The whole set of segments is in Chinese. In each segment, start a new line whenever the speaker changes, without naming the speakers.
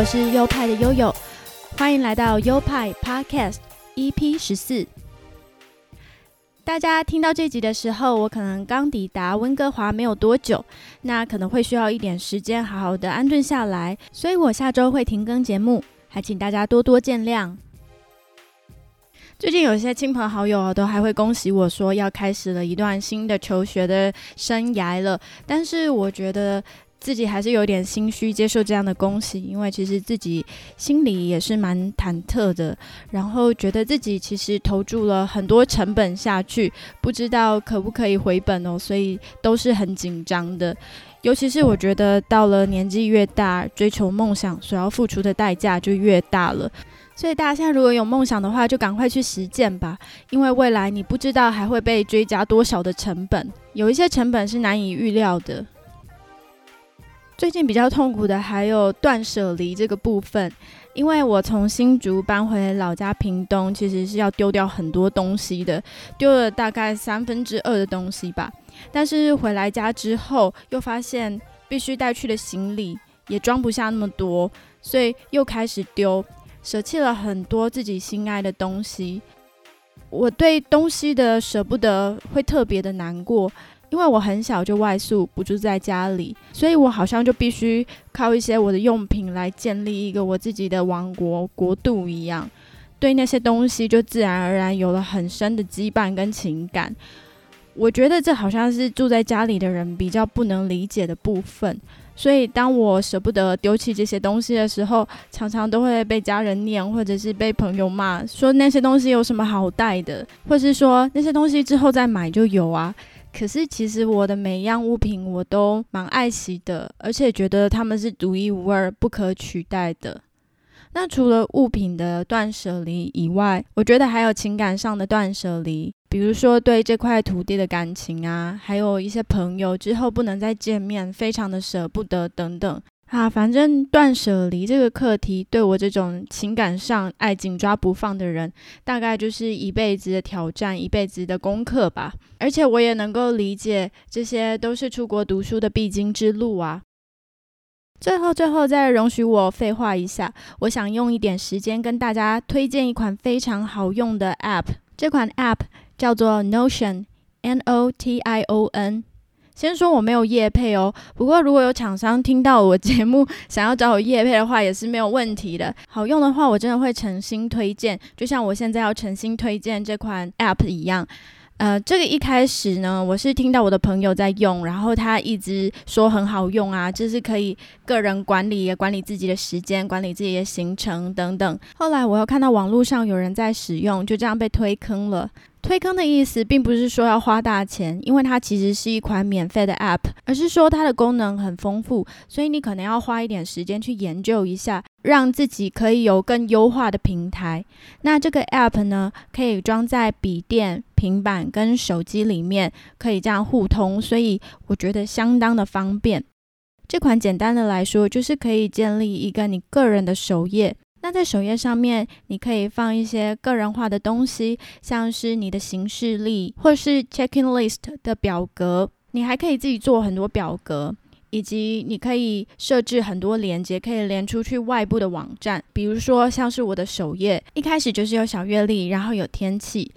我是优派的悠悠，欢迎来到优派 Podcast EP 十四。大家听到这集的时候，我可能刚抵达温哥华没有多久，那可能会需要一点时间好好的安顿下来，所以我下周会停更节目，还请大家多多见谅。最近有些亲朋好友都还会恭喜我说要开始了一段新的求学的生涯了，但是我觉得。自己还是有点心虚接受这样的恭喜，因为其实自己心里也是蛮忐忑的，然后觉得自己其实投注了很多成本下去，不知道可不可以回本哦，所以都是很紧张的。尤其是我觉得到了年纪越大，追求梦想所要付出的代价就越大了。所以大家现在如果有梦想的话，就赶快去实践吧，因为未来你不知道还会被追加多少的成本，有一些成本是难以预料的。最近比较痛苦的还有断舍离这个部分，因为我从新竹搬回老家屏东，其实是要丢掉很多东西的，丢了大概三分之二的东西吧。但是回来家之后，又发现必须带去的行李也装不下那么多，所以又开始丢，舍弃了很多自己心爱的东西。我对东西的舍不得，会特别的难过。因为我很小就外宿，不住在家里，所以我好像就必须靠一些我的用品来建立一个我自己的王国国度一样，对那些东西就自然而然有了很深的羁绊跟情感。我觉得这好像是住在家里的人比较不能理解的部分，所以当我舍不得丢弃这些东西的时候，常常都会被家人念，或者是被朋友骂，说那些东西有什么好带的，或是说那些东西之后再买就有啊。可是，其实我的每一样物品我都蛮爱惜的，而且觉得它们是独一无二、不可取代的。那除了物品的断舍离以外，我觉得还有情感上的断舍离，比如说对这块土地的感情啊，还有一些朋友之后不能再见面，非常的舍不得等等。啊，反正断舍离这个课题，对我这种情感上爱紧抓不放的人，大概就是一辈子的挑战，一辈子的功课吧。而且我也能够理解，这些都是出国读书的必经之路啊。最后，最后再容许我废话一下，我想用一点时间跟大家推荐一款非常好用的 App。这款 App 叫做 Notion，N O T I O N。先说我没有业配哦，不过如果有厂商听到我节目 想要找我业配的话，也是没有问题的。好用的话，我真的会诚心推荐，就像我现在要诚心推荐这款 App 一样。呃，这个一开始呢，我是听到我的朋友在用，然后他一直说很好用啊，就是可以个人管理，管理自己的时间，管理自己的行程等等。后来我又看到网络上有人在使用，就这样被推坑了。推坑的意思并不是说要花大钱，因为它其实是一款免费的 App，而是说它的功能很丰富，所以你可能要花一点时间去研究一下，让自己可以有更优化的平台。那这个 App 呢，可以装在笔电、平板跟手机里面，可以这样互通，所以我觉得相当的方便。这款简单的来说，就是可以建立一个你个人的首页。那在首页上面，你可以放一些个人化的东西，像是你的行事历或是 checking list 的表格。你还可以自己做很多表格，以及你可以设置很多连接，可以连出去外部的网站。比如说，像是我的首页，一开始就是有小月历，然后有天气。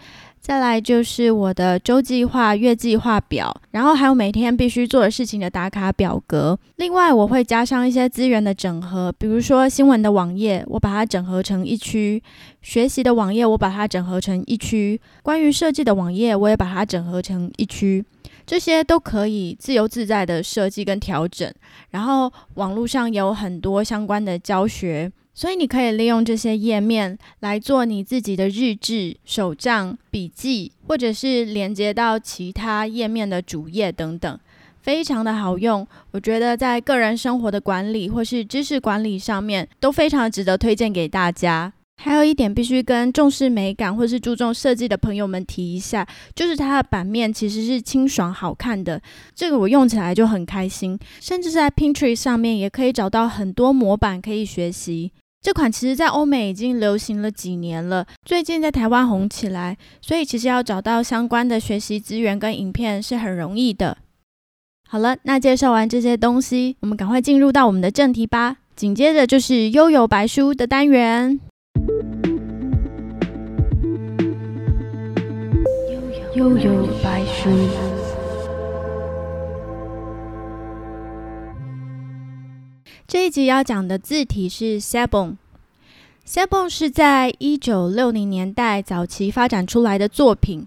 再来就是我的周计划、月计划表，然后还有每天必须做的事情的打卡表格。另外，我会加上一些资源的整合，比如说新闻的网页，我把它整合成一区；学习的网页，我把它整合成一区；关于设计的网页，我也把它整合成一区。这些都可以自由自在的设计跟调整。然后网络上有很多相关的教学。所以你可以利用这些页面来做你自己的日志、手账、笔记，或者是连接到其他页面的主页等等，非常的好用。我觉得在个人生活的管理或是知识管理上面都非常值得推荐给大家。还有一点必须跟重视美感或是注重设计的朋友们提一下，就是它的版面其实是清爽好看的，这个我用起来就很开心。甚至在 Pinterest 上面也可以找到很多模板可以学习。这款其实，在欧美已经流行了几年了，最近在台湾红起来，所以其实要找到相关的学习资源跟影片是很容易的。好了，那介绍完这些东西，我们赶快进入到我们的正题吧。紧接着就是悠游白书的单元。悠悠白书。这一集要讲的字体是 Sabon。Sabon 是在一九六零年代早期发展出来的作品。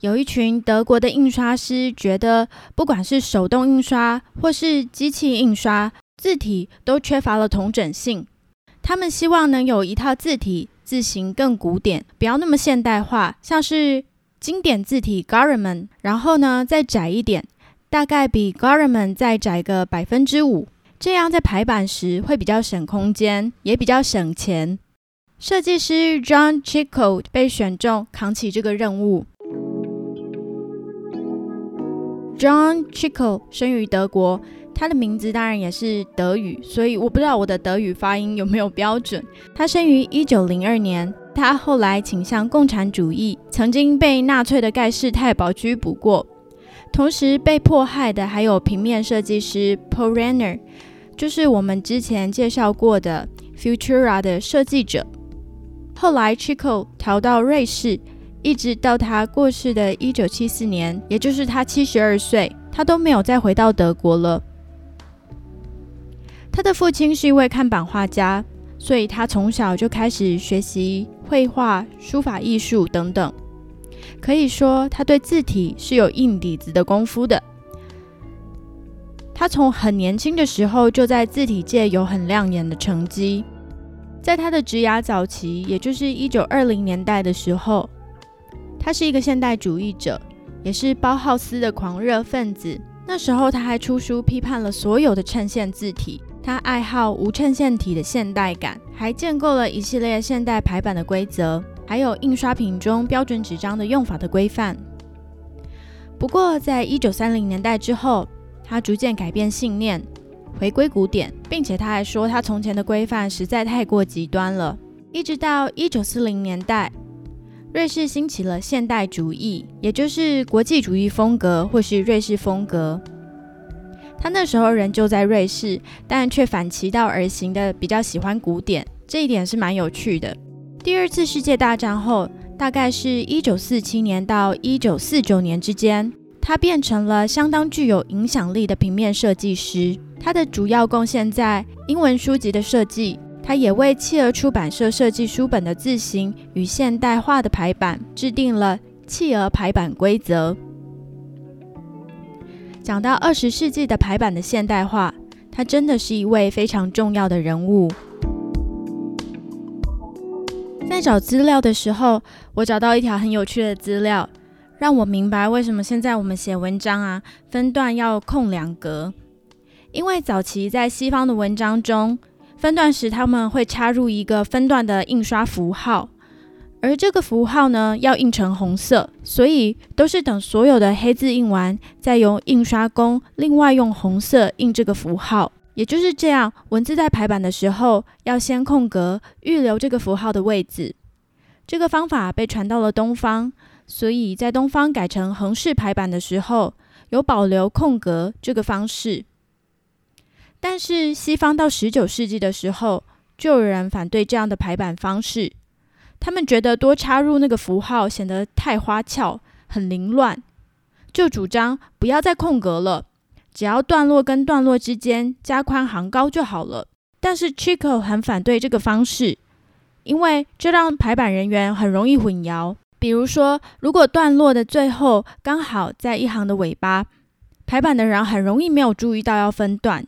有一群德国的印刷师觉得，不管是手动印刷或是机器印刷，字体都缺乏了同整性。他们希望能有一套字体，字形更古典，不要那么现代化，像是经典字体 g a r m a n 然后呢再窄一点，大概比 g a r m a n 再窄个百分之五。这样在排版时会比较省空间，也比较省钱。设计师 John Chico 被选中扛起这个任务。John Chico 生于德国，他的名字当然也是德语，所以我不知道我的德语发音有没有标准。他生于一九零二年，他后来倾向共产主义，曾经被纳粹的盖世太保拘捕过。同时被迫害的还有平面设计师 Paul Renner。就是我们之前介绍过的 Futura 的设计者。后来 Chico 逃到瑞士，一直到他过世的一九七四年，也就是他七十二岁，他都没有再回到德国了。他的父亲是一位看板画家，所以他从小就开始学习绘画、书法艺术等等。可以说，他对字体是有硬底子的功夫的。他从很年轻的时候就在字体界有很亮眼的成绩。在他的职涯早期，也就是一九二零年代的时候，他是一个现代主义者，也是包浩斯的狂热分子。那时候他还出书批判了所有的衬线字体。他爱好无衬线体的现代感，还建构了一系列现代排版的规则，还有印刷品中标准纸张的用法的规范。不过，在一九三零年代之后，他逐渐改变信念，回归古典，并且他还说，他从前的规范实在太过极端了。一直到一九四零年代，瑞士兴起了现代主义，也就是国际主义风格或是瑞士风格。他那时候人就在瑞士，但却反其道而行的比较喜欢古典，这一点是蛮有趣的。第二次世界大战后，大概是一九四七年到一九四九年之间。他变成了相当具有影响力的平面设计师。他的主要贡献在英文书籍的设计。他也为企鹅出版社设计书本的字形与现代化的排版，制定了企鹅排版规则。讲到二十世纪的排版的现代化，他真的是一位非常重要的人物。在找资料的时候，我找到一条很有趣的资料。让我明白为什么现在我们写文章啊，分段要空两格。因为早期在西方的文章中，分段时他们会插入一个分段的印刷符号，而这个符号呢要印成红色，所以都是等所有的黑字印完，再由印刷工另外用红色印这个符号。也就是这样，文字在排版的时候要先空格，预留这个符号的位置。这个方法被传到了东方。所以在东方改成横式排版的时候，有保留空格这个方式。但是西方到十九世纪的时候，就有人反对这样的排版方式。他们觉得多插入那个符号显得太花俏、很凌乱，就主张不要再空格了，只要段落跟段落之间加宽行高就好了。但是 Chico 很反对这个方式，因为这让排版人员很容易混淆。比如说，如果段落的最后刚好在一行的尾巴，排版的人很容易没有注意到要分段，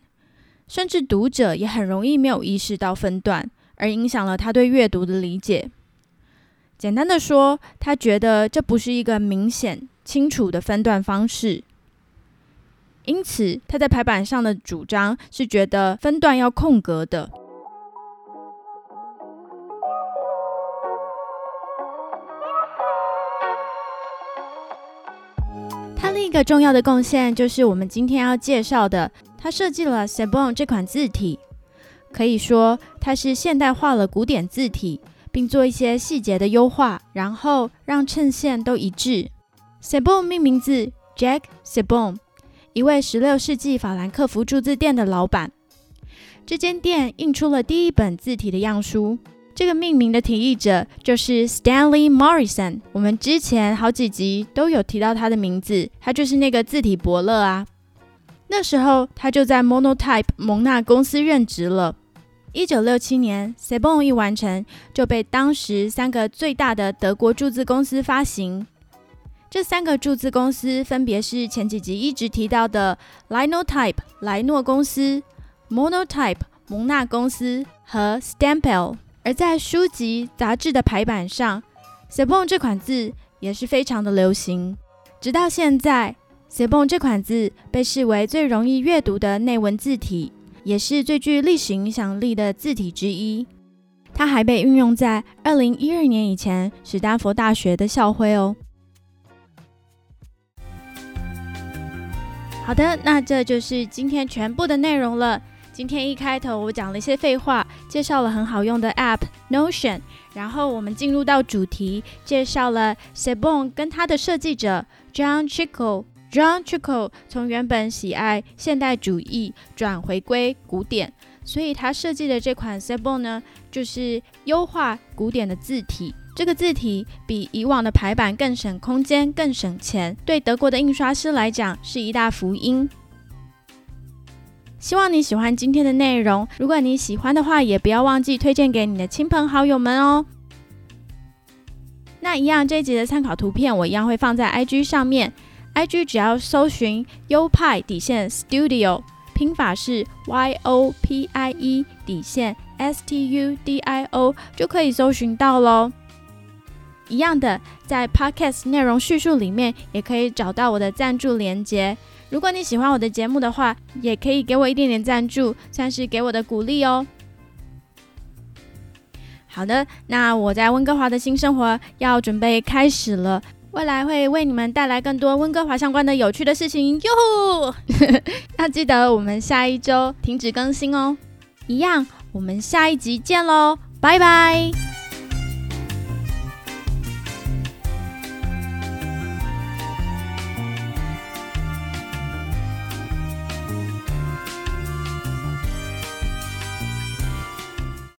甚至读者也很容易没有意识到分段，而影响了他对阅读的理解。简单的说，他觉得这不是一个明显清楚的分段方式，因此他在排版上的主张是觉得分段要空格的。个重要的贡献就是我们今天要介绍的，他设计了 Sabon 这款字体，可以说它是现代化了古典字体，并做一些细节的优化，然后让衬线都一致。Sabon 命名字 Jack Sabon，一位16世纪法兰克福铸字店的老板。这间店印出了第一本字体的样书。这个命名的提议者就是 Stanley Morrison。我们之前好几集都有提到他的名字，他就是那个字体伯乐啊。那时候他就在 Monotype 蒙纳公司任职了。一九六七年 s e b o n 一完成，就被当时三个最大的德国铸字公司发行。这三个铸字公司分别是前几集一直提到的 Linotype 莱诺公司、Monotype 蒙纳公司和 Stampel。而在书籍、杂志的排版上 s e b o n 这款字也是非常的流行。直到现在 s e b o n 这款字被视为最容易阅读的内文字体，也是最具历史影响力的字体之一。它还被运用在2012年以前史丹佛大学的校徽哦。好的，那这就是今天全部的内容了。今天一开头我讲了一些废话，介绍了很好用的 App Notion，然后我们进入到主题，介绍了 Sebon 跟他的设计者 John Chico。John Chico 从原本喜爱现代主义转回归古典，所以他设计的这款 Sebon 呢，就是优化古典的字体。这个字体比以往的排版更省空间、更省钱，对德国的印刷师来讲是一大福音。希望你喜欢今天的内容。如果你喜欢的话，也不要忘记推荐给你的亲朋好友们哦。那一样，这一集的参考图片我一样会放在 IG 上面。IG 只要搜寻优派底线 Studio，拼法是 Y O P I E 底线 S T U D I O，就可以搜寻到喽。一样的，在 Podcast 内容叙述里面也可以找到我的赞助连接。如果你喜欢我的节目的话，也可以给我一点点赞助，算是给我的鼓励哦。好的，那我在温哥华的新生活要准备开始了，未来会为你们带来更多温哥华相关的有趣的事情哟。要记得我们下一周停止更新哦。一样，我们下一集见喽，拜拜。